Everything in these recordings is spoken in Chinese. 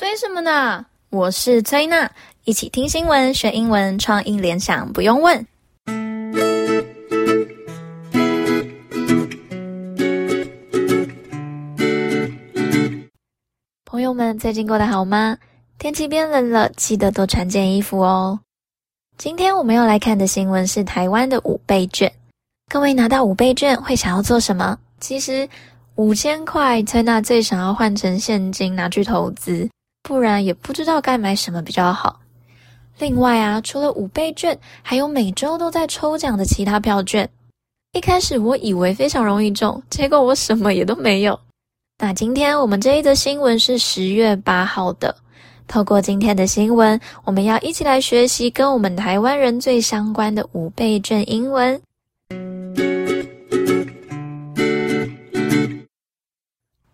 催什么呢？我是崔娜，一起听新闻学英文，创意联想不用问。朋友们最近过得好吗？天气变冷了，记得多穿件衣服哦。今天我们要来看的新闻是台湾的五倍券。各位拿到五倍券会想要做什么？其实五千块，崔娜最想要换成现金拿去投资，不然也不知道该买什么比较好。另外啊，除了五倍券，还有每周都在抽奖的其他票券。一开始我以为非常容易中，结果我什么也都没有。那今天我们这一则新闻是十月八号的。透过今天的新闻，我们要一起来学习跟我们台湾人最相关的五倍券英文。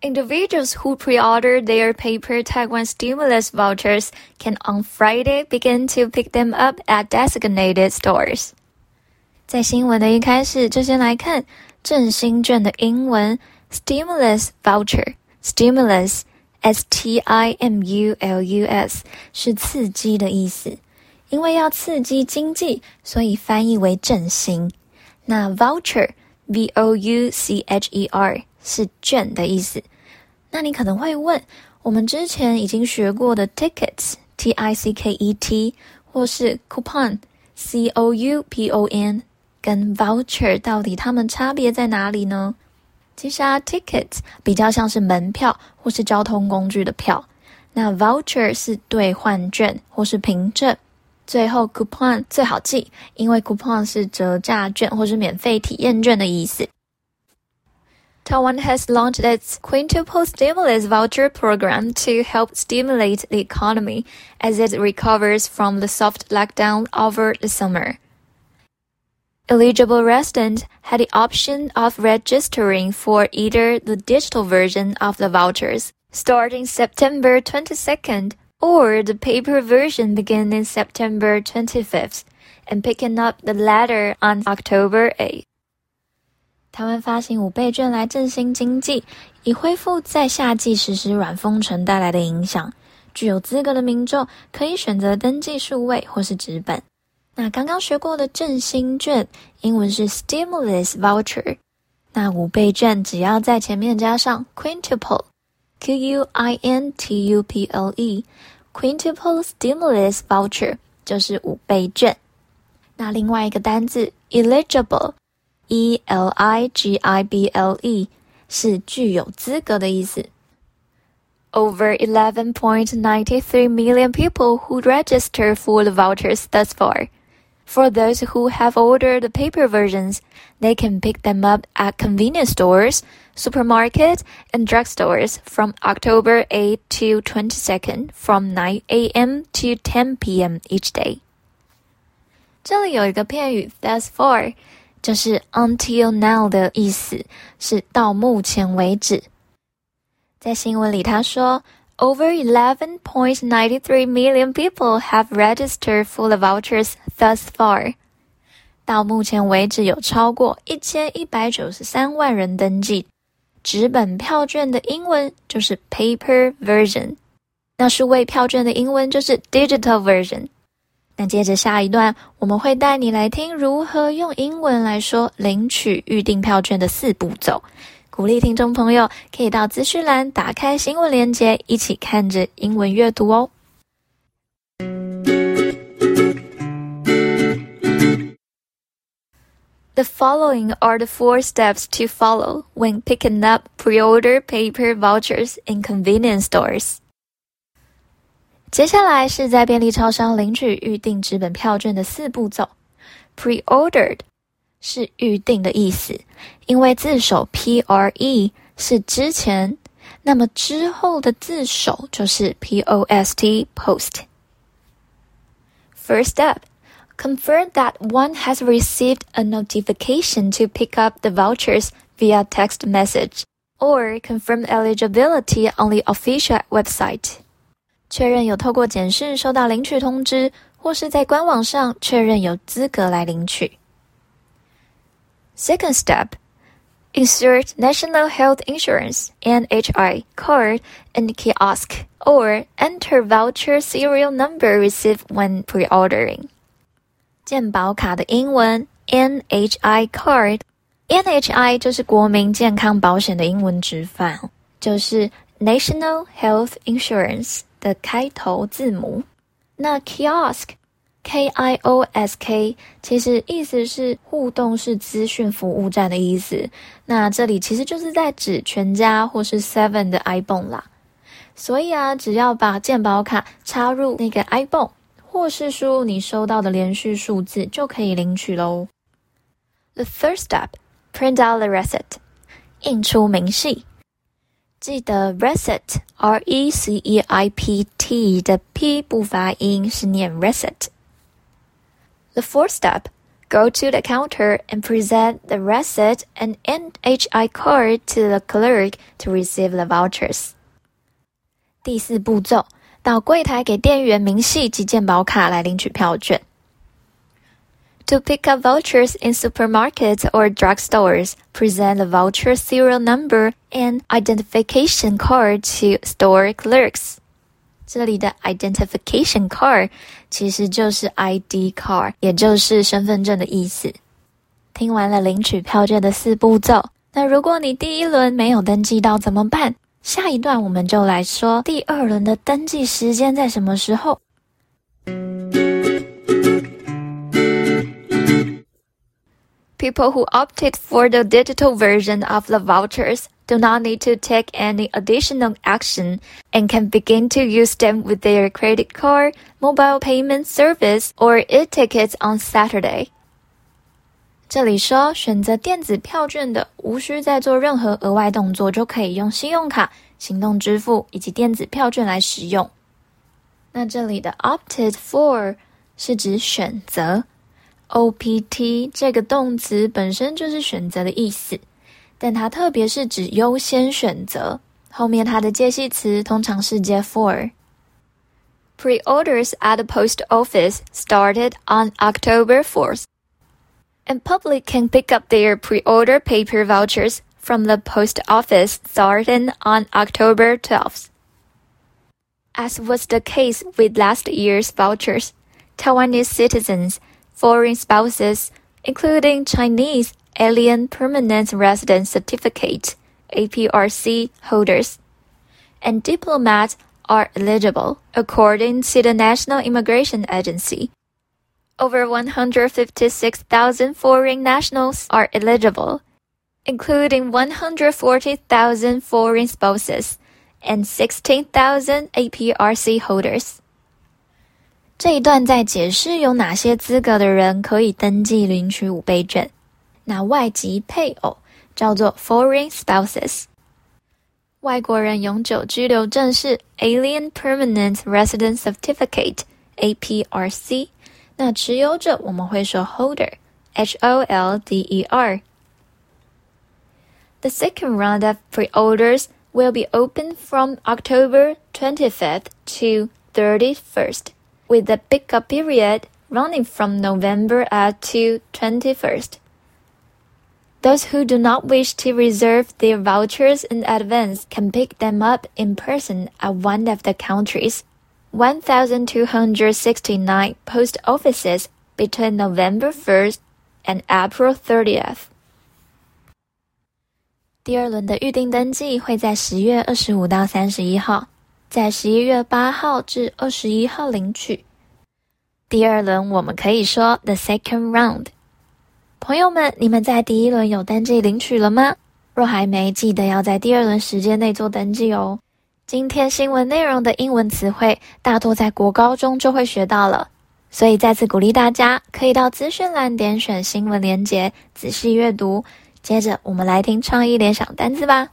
Individuals who pre-order their paper Taiwan stimulus vouchers can on Friday begin to pick them up at designated stores. 在新闻的一开始，就先来看振兴券的英文 stimulus voucher，stimulus。S T I M U L U S 是刺激的意思，因为要刺激经济，所以翻译为振兴。那 voucher V O U C H E R 是券的意思。 那你可能会问，我们之前已经学过的 tickets T I C K E T 或是 coupon C O U P O N 跟 voucher 到底它们差别在哪里呢？其实啊，tickets 比较像是门票或是交通工具的票，那 voucher 是兑换券或是凭证，最后 coupon 最好记，因为 coupon 是折价券或是免费体验券的意思。Taiwan has launched its quintuple stimulus voucher program to help stimulate the economy as it recovers from the soft lockdown over the summer. Eligible residents had the option of registering for either the digital version of the vouchers starting September 22nd or the paper version beginning September 25th and picking up the latter on October 8th. 台湾发行五倍券来振兴经济，以恢复在夏季实施软封城带来的影响。具有资格的民众可以选择登记数位或是纸本。那刚刚学过的振兴券，英文是 stimulus voucher。那五倍券只要在前面加上 quintuple，q u i n t u p l e，quintuple stimulus voucher 就是五倍券。那另外一个单字 eligible eligible，e l i g i b l e 是具有资格的意思。Over eleven point ninety three million people who register for the vouchers thus far. For those who have ordered the paper versions, they can pick them up at convenience stores, supermarkets, and drugstores from October 8 to 22nd from 9 a.m. to 10 p.m. each day. 这里有一个片语 thus far， 就是 until now 的意思，是到目前为止。在新闻里他说。Over 11.93 million people have registered for the vouchers thus far. 到目前为止，有超过一千一百九十三万人登记。纸本票券的英文就是 paper version，那数位票券的英文就是 digital version。那接着下一段，我们会带你来听如何用英文来说领取预订票券的四步骤。鼓励听众朋友可以到资讯栏打开新闻链接，一起看着英文阅读哦。The following are the four steps to follow when picking up pre-order paper vouchers in convenience stores。接下来是在便利超商领取预订纸本票券的四步骤。Pre-ordered。是预定的意思，因为字首 pre 是之前，那么之后的字首就是 post post。First step, confirm that one has received a notification to pick up the vouchers via text message or confirm eligibility on the official website。 确认有透过检视收到领取通知，或是在官网上确认有资格来领取。Second step, Insert National Health Insurance (NHI) card in the kiosk, or enter voucher serial number received when pre-ordering. 健保卡的英文 NHI card，NHI 就是国民健康保险的英文直翻，就是 National Health Insurance 的开头字母。那 kiosk。K I O S K 其实意思是互动式资讯服务站的意思，那这里其实就是在指全家或是 Seven 的 ibon 啦。所以啊，只要把健保卡插入那个 ibon，或是输入你收到的连续数字，就可以领取喽。The third step, print out the receipt，印出明细。记得 receipt, R E C E I P T 的 P 不发音，是念 receipt。The fourth step, go to the counter and present the receipt and NHI card to the clerk to receive the vouchers. 第四步骤，到柜台给店员明细及健保卡来领取票券。 To pick up vouchers in supermarkets or drugstores, present the voucher serial number and identification card to store clerks. 这里的 identification card 其实就是 ID card，也就是身份证的意思。听完了领取票券的四步骤，那如果你第一轮没有登记到怎么办？下一段我们就来说第二轮的登记时间在什么时候。 People who opted for the digital version of the vouchers do not need to take any additional action and can begin to use them with their credit card, mobile payment service, or e-tickets on Saturday. 这里说，选择电子票券的，无需再做任何额外动作，就可以用信用卡、行动支付以及电子票券来使用。那这里的 opted for 是指选择 ，opt 这个动词本身就是选择的意思。但它特别是指优先选择，后面它的介系词通常是接 for。Pre-orders at the post office started on October 4th, and public can pick up their pre-order paper vouchers from the post office starting on October 12th. As was the case with last year's vouchers, Taiwanese citizens, foreign spouses, including Chinese, Alien Permanent Resident Certificate APRC holders and diplomats are eligible according to the National Immigration Agency. Over 156,000 foreign nationals are eligible, including 140,000 foreign spouses and 16,000 APRC holders. 这一段在解释有哪些资格的人可以登记领取五倍券。那外籍配偶叫做 foreign spouses，外国人永久居留证是 alien permanent resident certificate APRC，那持有者我们会说 holder H O L D E R。The second round of pre-orders will be open from October 25th to 31st, with the pickup period running from November at to 21st. Those who do not wish to reserve their vouchers in advance can pick them up in person at one of the country's 1,269 post offices between November 1st and April 30th. 第二轮的预订登记会在十月二十五到三十一号， 在十一月八号至二十一号领取。第二轮我们可以说 the second round。朋友们，你们在第一轮有登记领取了吗？若还没，记得要在第二轮时间内做登记哦。今天新闻内容的英文词汇大多在国高中就会学到了，所以再次鼓励大家可以到资讯栏点选新闻连结，仔细阅读。接着，我们来听创意联想单字吧。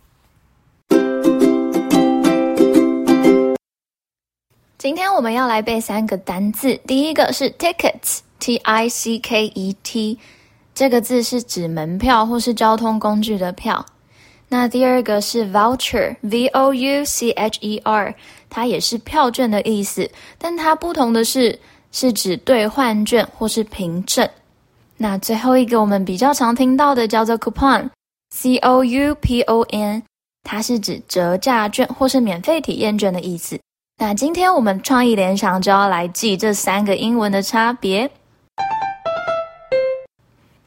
今天我们要来背三个单字，第一个是 tickets，T-I-C-K-E-T。这个字是指门票或是交通工具的票。那第二个是 voucher，v o u c h e r，它也是票券的意思，但它不同的是，是指兑换券或是凭证。那最后一个我们比较常听到的叫做 coupon，C O U P O N，它是指折价券或是免费体验券的意思。那今天我们创意联想就要来记这三个英文的差别。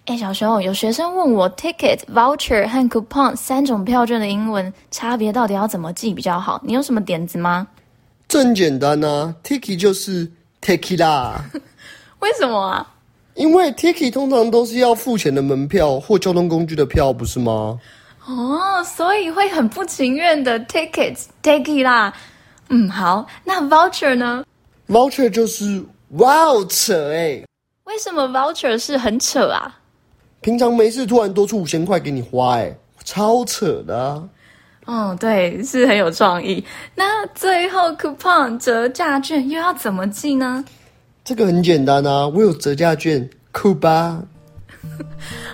哎，小熊，有学生问我 ticket、voucher 和 coupon 三种票券的英文差别到底要怎么记比较好？你有什么点子吗？这很简单啊，ticket 就是 tequila。为什么啊？因为 ticket 通常都是要付钱的门票或交通工具的票，不是吗？哦，所以会很不情愿的 tickets tequila。嗯，好，那 voucher 呢？voucher 就是哇哦扯哎！为什么 voucher 是很扯啊？平常没事，突然多出五千块给你花，哎，超扯的啊！哦，对，是很有创意。那最后 coupon 折价券又要怎么记呢？这个很简单啊，我有折价券，酷吧？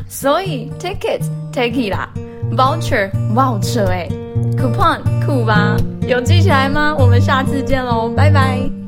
所以 ticket tequila，voucher voucher，voucher 哎，coupon，coupon，有记起来吗？我们下次见喽，拜拜。